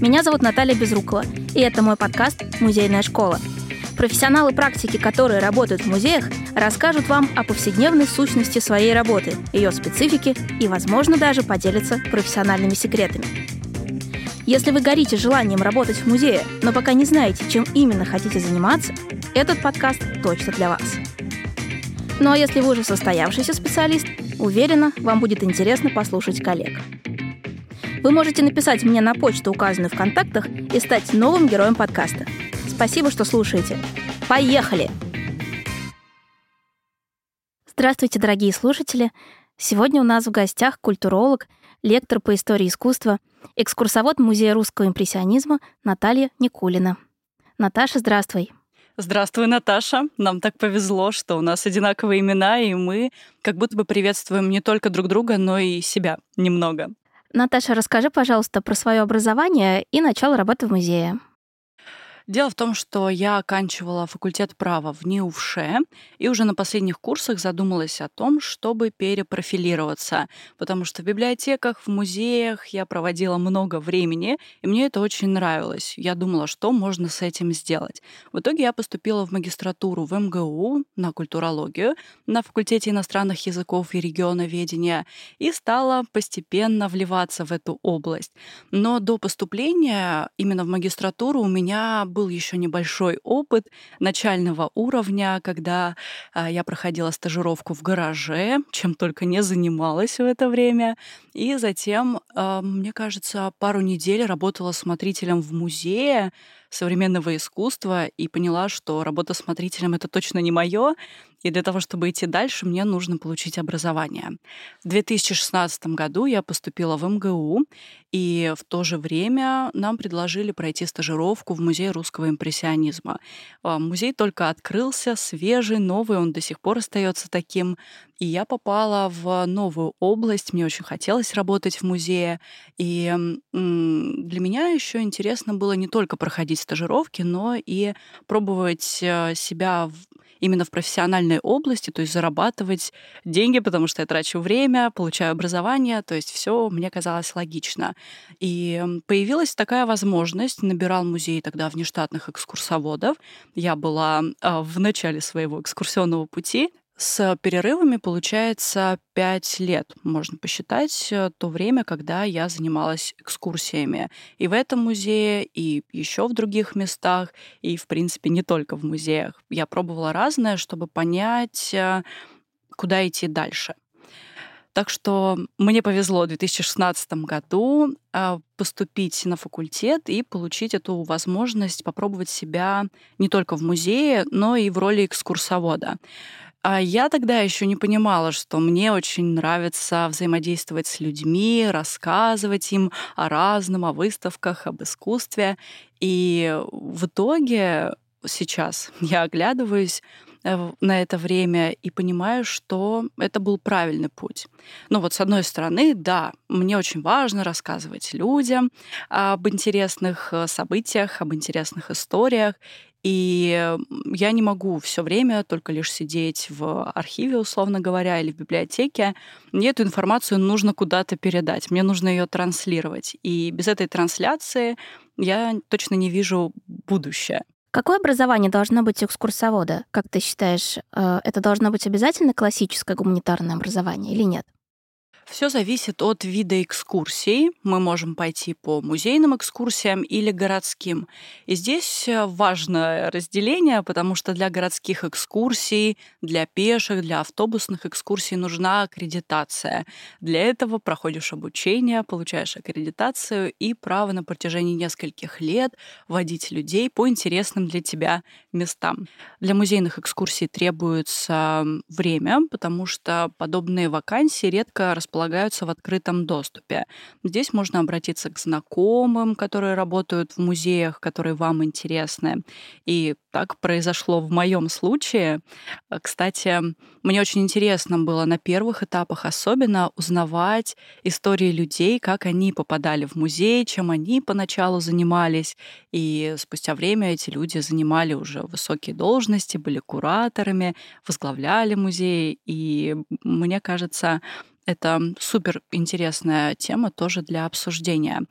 Меня зовут Наталья Безрукова, и это мой подкаст «Музейная школа». Профессионалы практики, которые работают в музеях, расскажут вам о повседневной сущности своей работы, ее специфике и, возможно, даже поделятся профессиональными секретами. Если вы горите желанием работать в музее, но пока не знаете, чем именно хотите заниматься, этот подкаст точно для вас. Ну а если вы уже состоявшийся специалист, уверена, вам будет интересно послушать коллег. Вы можете написать мне на почту, указанную в контактах, и стать новым героем подкаста. Спасибо, что слушаете. Поехали! Здравствуйте, дорогие слушатели! Сегодня у нас в гостях культуролог, лектор по истории искусства, экскурсовод Музея русского импрессионизма Наталья Никулина. Наташа, здравствуй! Здравствуй, Наташа. Нам так повезло, что у нас одинаковые имена, и мы как будто бы приветствуем не только друг друга, но и себя немного. Наташа, расскажи, пожалуйста, про свое образование и начало работы в музее. Дело в том, что я оканчивала факультет права в НИУФШЕ и уже на последних курсах задумалась о том, чтобы перепрофилироваться, потому что в библиотеках, в музеях я проводила много времени, и мне это очень нравилось. Я думала, что можно с этим сделать. В итоге я поступила в магистратуру в МГУ на культурологию на факультете иностранных языков и регионоведения и стала постепенно вливаться в эту область. Но до поступления именно в магистратуру у меня был был еще небольшой опыт начального уровня, когда а, я проходила стажировку в гараже, чем только не занималась в это время. И затем, а, мне кажется, пару недель работала смотрителем в музее, современного искусства и поняла, что работа смотрителем это точно не мое, и для того, чтобы идти дальше, мне нужно получить образование. В 2016 году я поступила в МГУ, и в то же время нам предложили пройти стажировку в Музей русского импрессионизма. А, музей только открылся, свежий, новый, он до сих пор остается таким. И я попала в новую область, мне очень хотелось работать в музее. И для меня еще интересно было не только проходить стажировки, но и пробовать э, себя в именно в профессиональной области, то есть зарабатывать деньги, потому что я трачу время, получаю образование, то есть все мне казалось логично. И появилась такая возможность, набирал музей тогда внештатных экскурсоводов. Я была а, в начале своего экскурсионного пути, с перерывами получается пять лет, можно посчитать, э, то время, когда я занималась экскурсиями. И в этом музее, и еще в других местах, и, в принципе, не только в музеях. Я пробовала разное, чтобы понять, э, куда идти дальше. Так что мне повезло в 2016 году э, поступить на факультет и получить эту возможность попробовать себя не только в музее, но и в роли экскурсовода. А я тогда еще не понимала, что мне очень нравится взаимодействовать с людьми, рассказывать им о разном, о выставках, об искусстве. И в итоге сейчас я оглядываюсь э, на это время и понимаю, что это был правильный путь. Ну вот с одной стороны, да, мне очень важно рассказывать людям об интересных э, событиях, об интересных историях, и я не могу все время только лишь сидеть в архиве, условно говоря, или в библиотеке. Мне эту информацию нужно куда-то передать, мне нужно ее транслировать. И без этой трансляции я точно не вижу будущее. Какое образование должно быть у экскурсовода? Как ты считаешь, э, это должно быть обязательно классическое гуманитарное образование или нет? Все зависит от вида экскурсий. Мы можем пойти по музейным экскурсиям или городским. И здесь э, важное разделение, потому что для городских экскурсий, для пеших, для автобусных экскурсий нужна аккредитация. Для этого проходишь обучение, получаешь аккредитацию и право на протяжении нескольких лет водить людей по интересным для тебя местам. Для музейных экскурсий требуется время, потому что подобные вакансии редко располагаются располагаются в открытом доступе. Здесь можно обратиться к знакомым, которые работают в музеях, которые вам интересны. И так произошло в моем случае. Кстати, мне очень интересно было на первых этапах особенно узнавать истории людей, как они попадали в музей, чем они поначалу занимались. И спустя время эти люди занимали уже высокие должности, были кураторами, возглавляли музей. И мне кажется, Это супер интересная тема тоже для обсуждения.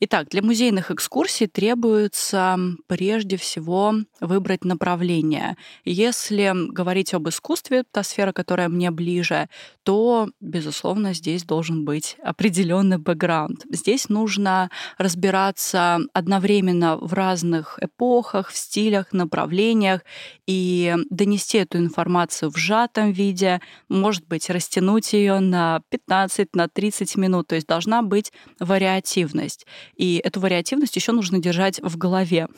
Итак, для музейных экскурсий требуется прежде всего выбрать направление. Если говорить об искусстве, та сфера, которая мне ближе, то, безусловно, здесь должен быть определенный бэкграунд. Здесь нужно разбираться одновременно в разных эпохах, в стилях, направлениях и донести эту информацию в сжатом виде, может быть, растянуть ее на 15, на 30 минут. То есть должна быть вариативность. И эту вариативность еще нужно держать в голове.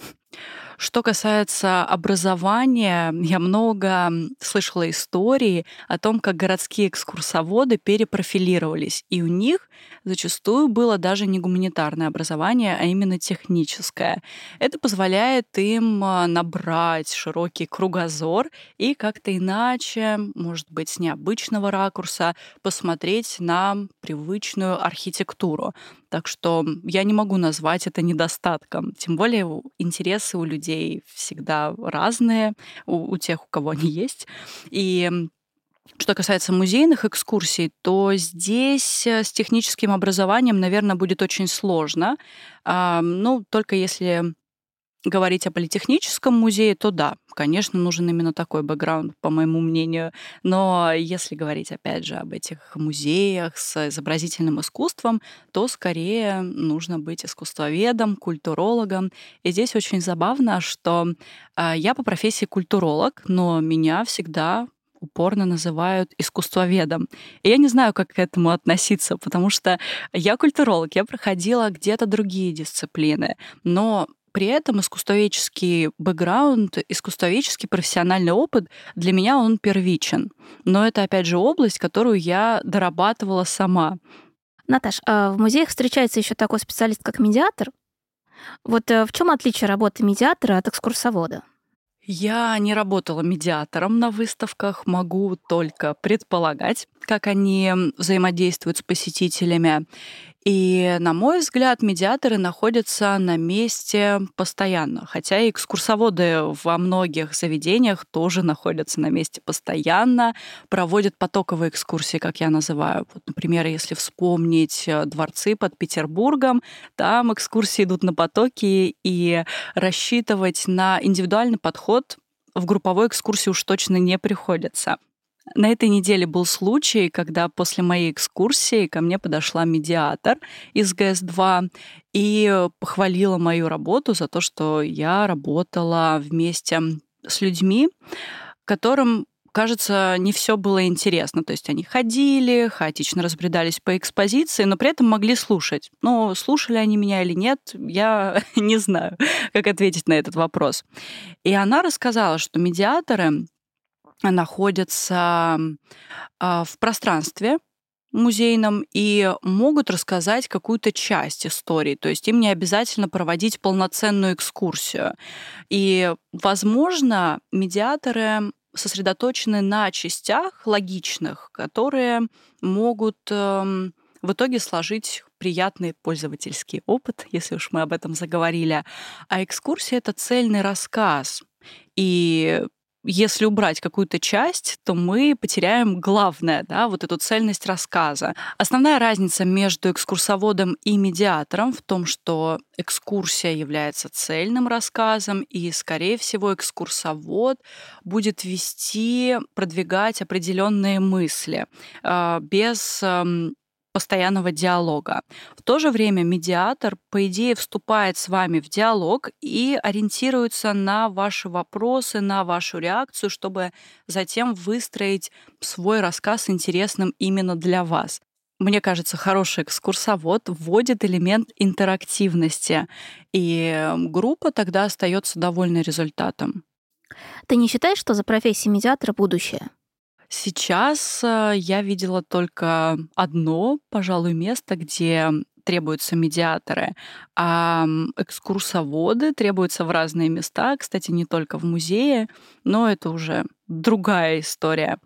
Что касается образования, я много слышала истории о том, как городские экскурсоводы перепрофилировались, и у них зачастую было даже не гуманитарное образование, а именно техническое. Это позволяет им а, набрать широкий кругозор и как-то иначе, может быть, с необычного ракурса посмотреть на привычную архитектуру. Так что я не могу назвать это недостатком. Тем более интересы у людей всегда разные, у, у тех, у кого они есть. И что касается музейных экскурсий, то здесь э, с техническим образованием, наверное, будет очень сложно. Ну, только если говорить о политехническом музее, то да, конечно, нужен именно такой бэкграунд, по моему мнению. Но если говорить, опять же, об этих музеях с изобразительным искусством, то скорее нужно быть искусствоведом, культурологом. И здесь очень забавно, что э, я по профессии культуролог, но меня всегда упорно называют искусствоведом. И я не знаю, как к этому относиться, потому что я культуролог, я проходила где-то другие дисциплины, но при этом искусствоведческий бэкграунд, искусствоведческий профессиональный опыт для меня он первичен. Но это, опять же, область, которую я дорабатывала сама. Наташ, а в музеях встречается еще такой специалист, как медиатор. Вот э, в чем отличие работы медиатора от экскурсовода? Я не работала медиатором на выставках, могу только предполагать, как они взаимодействуют с посетителями. И, на мой взгляд, медиаторы находятся на месте постоянно. Хотя и экскурсоводы во многих заведениях тоже находятся на месте постоянно, проводят потоковые экскурсии, как я называю. Вот, например, если вспомнить э, дворцы под Петербургом, там экскурсии идут на потоки, и рассчитывать на индивидуальный подход в групповой экскурсии уж точно не приходится. На этой неделе был случай, когда после моей экскурсии ко мне подошла медиатор из ГС-2 и похвалила мою работу за то, что я работала вместе с людьми, которым кажется, не все было интересно. То есть они ходили, хаотично разбредались по экспозиции, но при этом могли слушать. Но слушали они меня или нет, я не знаю, как ответить на этот вопрос. И она рассказала, что медиаторы находятся а, в пространстве музейном и могут рассказать какую-то часть истории. То есть им не обязательно проводить полноценную экскурсию. И, возможно, медиаторы сосредоточены на частях логичных, которые могут эм, в итоге сложить приятный пользовательский опыт, если уж мы об этом заговорили. А экскурсия — это цельный рассказ. И если убрать какую-то часть, то мы потеряем главное, да, вот эту цельность рассказа. Основная разница между экскурсоводом и медиатором в том, что экскурсия является цельным рассказом, и, скорее всего, экскурсовод будет вести, продвигать определенные мысли а, без постоянного диалога. В то же время медиатор, по идее, вступает с вами в диалог и ориентируется на ваши вопросы, на вашу реакцию, чтобы затем выстроить свой рассказ интересным именно для вас. Мне кажется, хороший экскурсовод вводит элемент интерактивности, и группа тогда остается довольна результатом. Ты не считаешь, что за профессией медиатора будущее? Сейчас э, я видела только одно, пожалуй, место, где требуются медиаторы, а экскурсоводы требуются в разные места, кстати, не только в музее, но это уже другая история.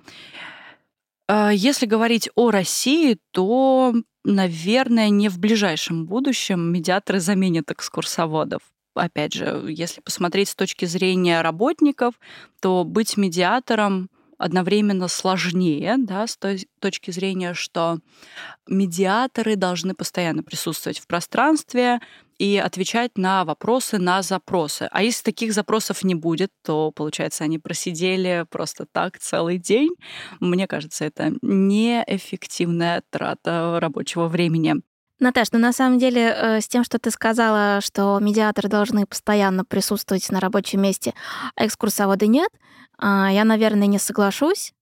А, если говорить о России, то, наверное, не в ближайшем будущем медиаторы заменят экскурсоводов опять же, если посмотреть с точки зрения работников, то быть медиатором одновременно сложнее, да, с той точки зрения, что медиаторы должны постоянно присутствовать в пространстве и отвечать на вопросы, на запросы. А если таких запросов не будет, то, получается, они просидели просто так целый день. Мне кажется, это неэффективная трата рабочего времени. Наташ, ну на самом деле э, с тем, что ты сказала, что медиаторы должны постоянно присутствовать на рабочем месте, а экскурсоводы нет, а, я, наверное, не соглашусь.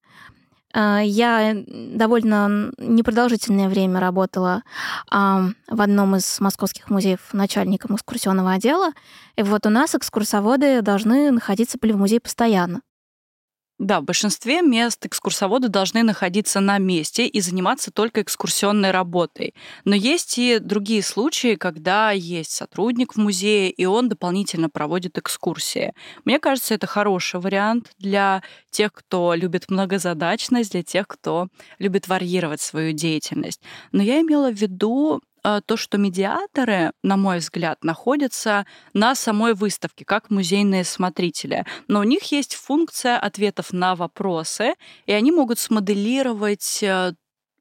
А, я довольно непродолжительное время работала в одном из московских музеев начальником экскурсионного отдела. И вот у нас экскурсоводы должны находиться в музее постоянно. Да, в большинстве мест экскурсоводы должны находиться на месте и заниматься только экскурсионной работой. Но есть и другие случаи, когда есть сотрудник в музее, и он дополнительно проводит экскурсии. Мне кажется, это хороший вариант для тех, кто любит многозадачность, для тех, кто любит варьировать свою деятельность. Но я имела в виду то, что медиаторы, на мой взгляд, находятся на самой выставке, как музейные смотрители. Но у них есть функция ответов на вопросы, и они могут смоделировать э,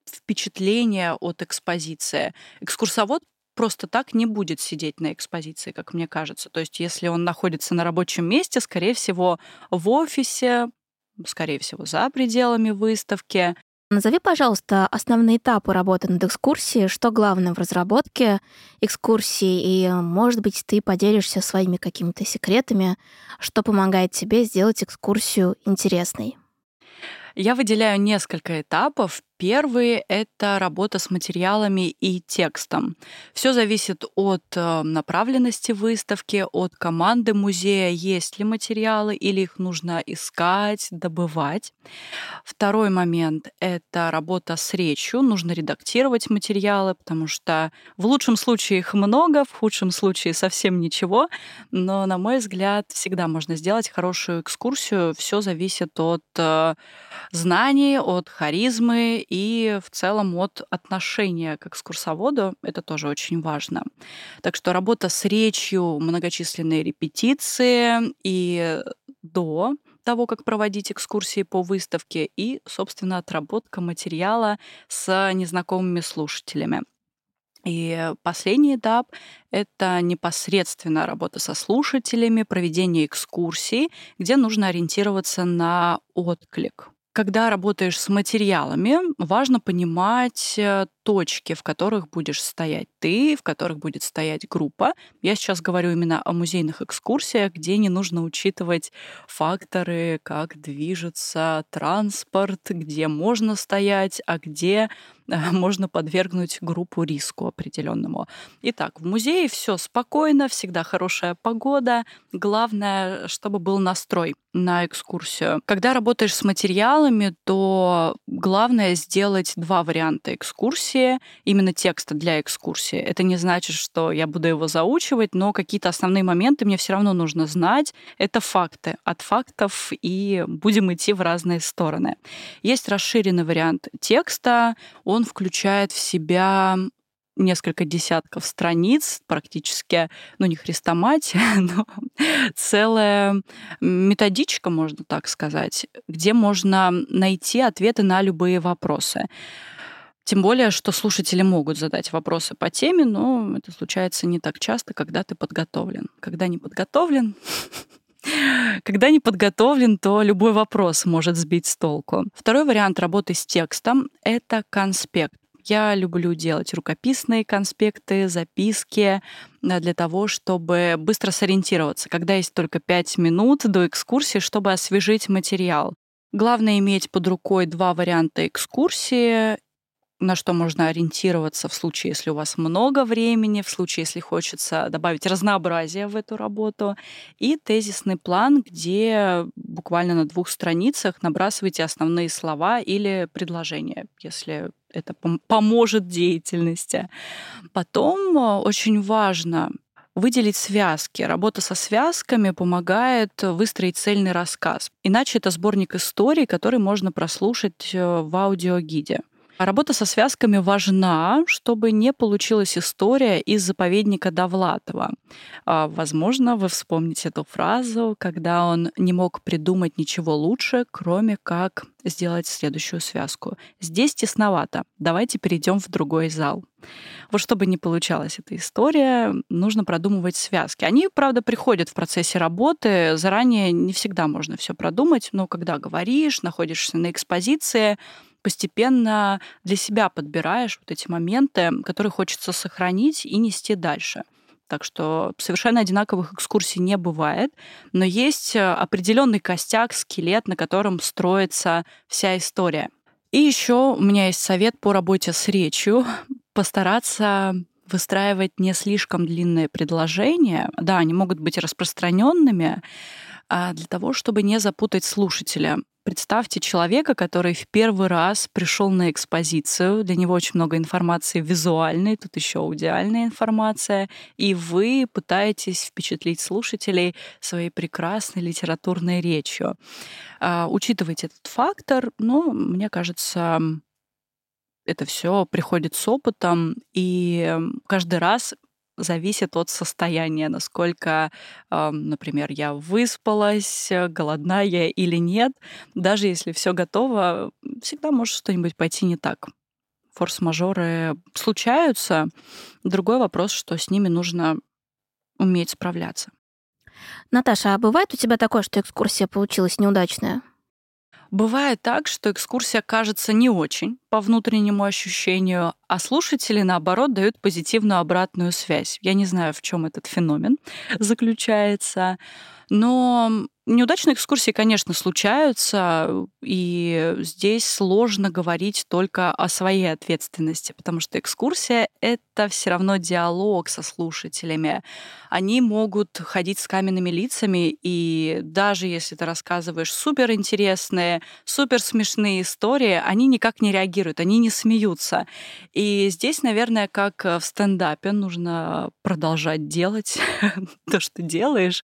впечатление от экспозиции. Экскурсовод просто так не будет сидеть на экспозиции, как мне кажется. То есть если он находится на рабочем месте, скорее всего, в офисе, скорее всего, за пределами выставки, Назови, пожалуйста, основные этапы работы над экскурсией, что главное в разработке экскурсии, и, может быть, ты поделишься своими какими-то секретами, что помогает тебе сделать экскурсию интересной. Я выделяю несколько этапов. Первый — это работа с материалами и текстом. Все зависит от э, направленности выставки, от команды музея, есть ли материалы или их нужно искать, добывать. Второй момент — это работа с речью. Нужно редактировать материалы, потому что в лучшем случае их много, в худшем случае совсем ничего. Но, на мой взгляд, всегда можно сделать хорошую экскурсию. Все зависит от э, знаний, от харизмы и в целом от отношения к экскурсоводу. Это тоже очень важно. Так что работа с речью, многочисленные репетиции и до того, как проводить экскурсии по выставке, и, собственно, отработка материала с незнакомыми слушателями. И последний этап — это непосредственно работа со слушателями, проведение экскурсий, где нужно ориентироваться на отклик. Когда работаешь с материалами, важно понимать э, точки, в которых будешь стоять ты, в которых будет стоять группа. Я сейчас говорю именно о музейных экскурсиях, где не нужно учитывать факторы, как движется транспорт, где можно стоять, а где можно подвергнуть группу риску определенному. Итак, в музее все спокойно, всегда хорошая погода. Главное, чтобы был настрой на экскурсию. Когда работаешь с материалами, то главное сделать два варианта экскурсии, именно текста для экскурсии. Это не значит, что я буду его заучивать, но какие-то основные моменты мне все равно нужно знать. Это факты. От фактов и будем идти в разные стороны. Есть расширенный вариант текста. Он включает в себя несколько десятков страниц, практически, ну, не хрестоматия, но целая методичка, можно так сказать, где можно найти ответы на любые вопросы. Тем более, что слушатели могут задать вопросы по теме, но это случается не так часто, когда ты подготовлен. Когда не подготовлен, Когда не подготовлен, то любой вопрос может сбить с толку. Второй вариант работы с текстом — это конспект. Я люблю делать рукописные конспекты, записки э, для того, чтобы быстро сориентироваться, когда есть только пять минут до экскурсии, чтобы освежить материал. Главное иметь под рукой два варианта экскурсии на что можно ориентироваться в случае, если у вас много времени, в случае, если хочется добавить разнообразие в эту работу, и тезисный план, где буквально на двух страницах набрасываете основные слова или предложения, если это поможет деятельности. Потом э, очень важно выделить связки. Работа со связками помогает выстроить цельный рассказ. Иначе это сборник историй, который можно прослушать э, в аудиогиде. Работа со связками важна, чтобы не получилась история из заповедника Довлатова. А, возможно, вы вспомните эту фразу, когда он не мог придумать ничего лучше, кроме как сделать следующую связку. Здесь тесновато. Давайте перейдем в другой зал. Вот чтобы не получалась эта история, нужно продумывать связки. Они, правда, приходят в процессе работы. Заранее не всегда можно все продумать, но когда говоришь, находишься на экспозиции, постепенно для себя подбираешь вот эти моменты, которые хочется сохранить и нести дальше. Так что совершенно одинаковых экскурсий не бывает, но есть э, определенный костяк, скелет, на котором строится вся история. И еще у меня есть совет по работе с речью. Постараться выстраивать не слишком длинные предложения. Да, они могут быть распространенными, а для того, чтобы не запутать слушателя. Представьте человека, который в первый раз пришел на экспозицию, для него очень много информации визуальной, тут еще аудиальная информация, и вы пытаетесь впечатлить слушателей своей прекрасной литературной речью. А, учитывайте этот фактор, но мне кажется, это все приходит с опытом, и каждый раз зависит от состояния, насколько, например, я выспалась, голодная я или нет. Даже если все готово, всегда может что-нибудь пойти не так. Форс-мажоры случаются. Другой вопрос, что с ними нужно уметь справляться. Наташа, а бывает у тебя такое, что экскурсия получилась неудачная? Бывает так, что экскурсия кажется не очень по внутреннему ощущению, а слушатели, наоборот, дают позитивную обратную связь. Я не знаю, в чем этот феномен заключается, но Неудачные экскурсии, конечно, случаются, и здесь сложно говорить только о своей ответственности, потому что экскурсия — это все равно диалог со слушателями. Они могут ходить с каменными лицами, и даже если ты рассказываешь суперинтересные, супер смешные истории, они никак не реагируют, они не смеются. И здесь, наверное, как в стендапе, нужно продолжать делать то, что делаешь,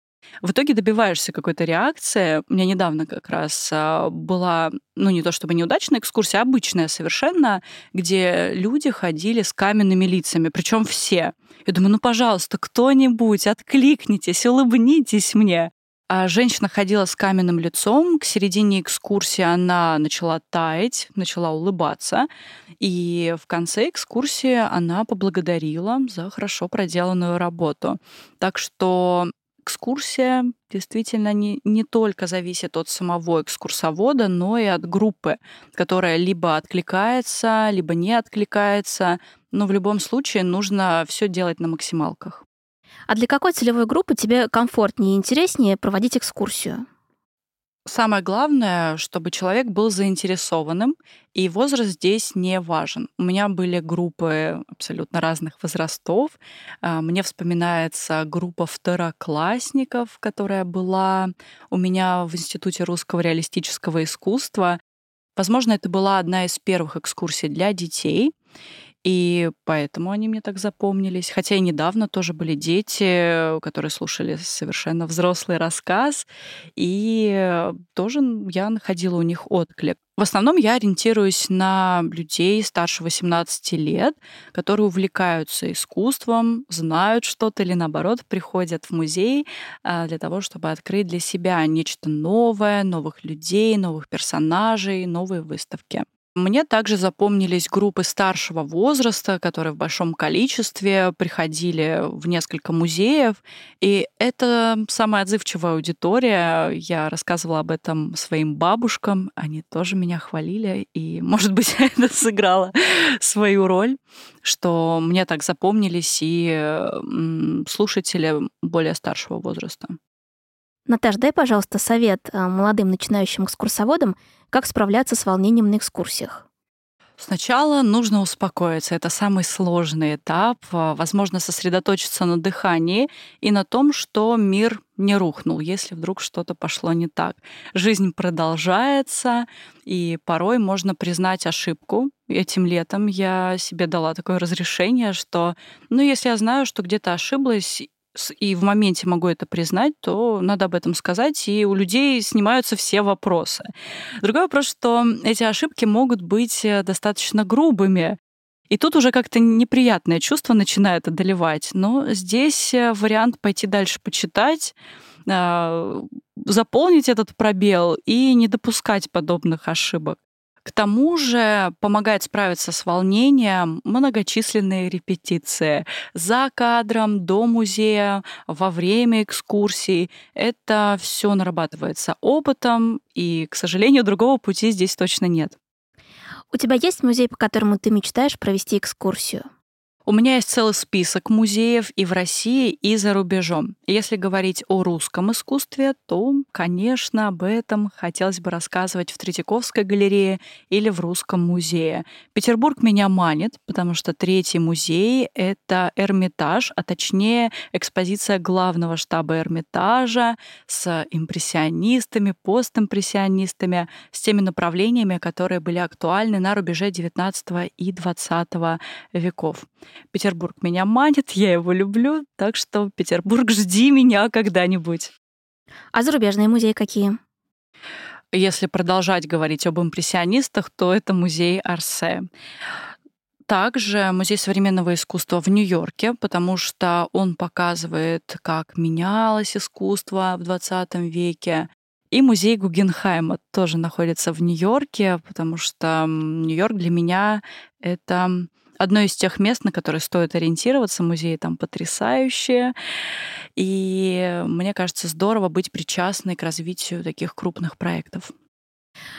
в итоге добиваешься какой-то реакции. У меня недавно как раз а, была, ну не то чтобы неудачная экскурсия, а обычная совершенно, где люди ходили с каменными лицами, причем все. Я думаю, ну пожалуйста, кто-нибудь, откликнитесь, улыбнитесь мне. А женщина ходила с каменным лицом. К середине экскурсии она начала таять, начала улыбаться. И в конце экскурсии она поблагодарила за хорошо проделанную работу. Так что экскурсия действительно не, не только зависит от самого экскурсовода, но и от группы, которая либо откликается, либо не откликается. Но в любом случае нужно все делать на максималках. А для какой целевой группы тебе комфортнее и интереснее проводить экскурсию? Самое главное, чтобы человек был заинтересованным, и возраст здесь не важен. У меня были группы абсолютно разных возрастов. А, мне вспоминается группа второклассников, которая была у меня в Институте русского реалистического искусства. Возможно, это была одна из первых экскурсий для детей. И поэтому они мне так запомнились. Хотя и недавно тоже были дети, которые слушали совершенно взрослый рассказ, и тоже я находила у них отклик. В основном я ориентируюсь на людей старше 18 лет, которые увлекаются искусством, знают что-то или наоборот приходят в музей а, для того, чтобы открыть для себя нечто новое, новых людей, новых персонажей, новые выставки. Мне также запомнились группы старшего возраста, которые в большом количестве приходили в несколько музеев. И это самая отзывчивая аудитория. Я рассказывала об этом своим бабушкам. Они тоже меня хвалили. И, может быть, это сыграло свою роль, что мне так запомнились и слушатели более старшего возраста. Наташ, дай, пожалуйста, совет э, молодым начинающим экскурсоводам, как справляться с волнением на экскурсиях. Сначала нужно успокоиться. Это самый сложный этап. Э, возможно, сосредоточиться на дыхании и на том, что мир не рухнул, если вдруг что-то пошло не так. Жизнь продолжается, и порой можно признать ошибку. Этим летом я себе дала такое разрешение, что, ну, если я знаю, что где-то ошиблась, и в моменте могу это признать, то надо об этом сказать, и у людей снимаются все вопросы. Другой вопрос, что эти ошибки могут быть э, достаточно грубыми, и тут уже как-то неприятное чувство начинает одолевать. Но здесь э, вариант пойти дальше почитать, а, заполнить этот пробел и не допускать подобных ошибок. К тому же помогает справиться с волнением многочисленные репетиции за кадром, до музея, во время экскурсий. Это все нарабатывается опытом, и, к сожалению, другого пути здесь точно нет. У тебя есть музей, по которому ты мечтаешь провести экскурсию? У меня есть целый список музеев и в России, и за рубежом. Если говорить о русском искусстве, то, конечно, об этом хотелось бы рассказывать в Третьяковской галерее или в Русском музее. Петербург меня манит, потому что третий музей — это Эрмитаж, а точнее экспозиция главного штаба Эрмитажа с импрессионистами, постимпрессионистами, с теми направлениями, которые были актуальны на рубеже XIX и XX веков. Петербург меня манит, я его люблю, так что Петербург, жди меня когда-нибудь. А зарубежные музеи какие? Если продолжать говорить об импрессионистах, то это музей Арсе. Также музей современного искусства в Нью-Йорке, потому что он показывает, как менялось искусство в 20 веке. И музей Гугенхайма тоже находится в Нью-Йорке, потому что Нью-Йорк для меня — это одно из тех мест, на которые стоит ориентироваться. Музеи там потрясающие. И мне кажется, здорово быть причастной к развитию таких крупных проектов.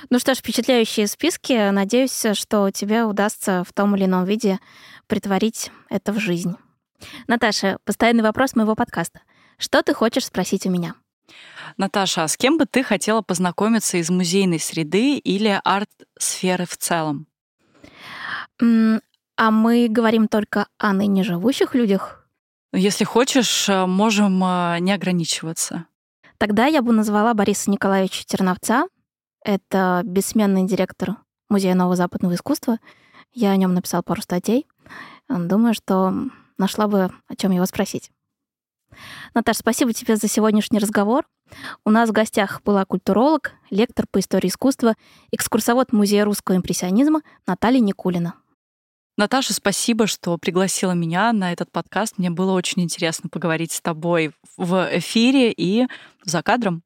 Ну что ж, впечатляющие списки. Надеюсь, что тебе удастся в том или ином виде притворить это в жизнь. Наташа, постоянный вопрос моего подкаста. Что ты хочешь спросить у меня? Наташа, а с кем бы ты хотела познакомиться из музейной среды или арт-сферы в целом? А мы говорим только о ныне живущих людях? Если хочешь, э, можем э, не ограничиваться. Тогда я бы назвала Бориса Николаевича Терновца. Это бессменный директор Музея нового западного искусства. Я о нем написал пару статей. Думаю, что нашла бы, о чем его спросить. Наташа, спасибо тебе за сегодняшний разговор. У нас в гостях была культуролог, лектор по истории искусства, экскурсовод Музея русского импрессионизма Наталья Никулина. Наташа, спасибо, что пригласила меня на этот подкаст. Мне было очень интересно поговорить с тобой в эфире и за кадром.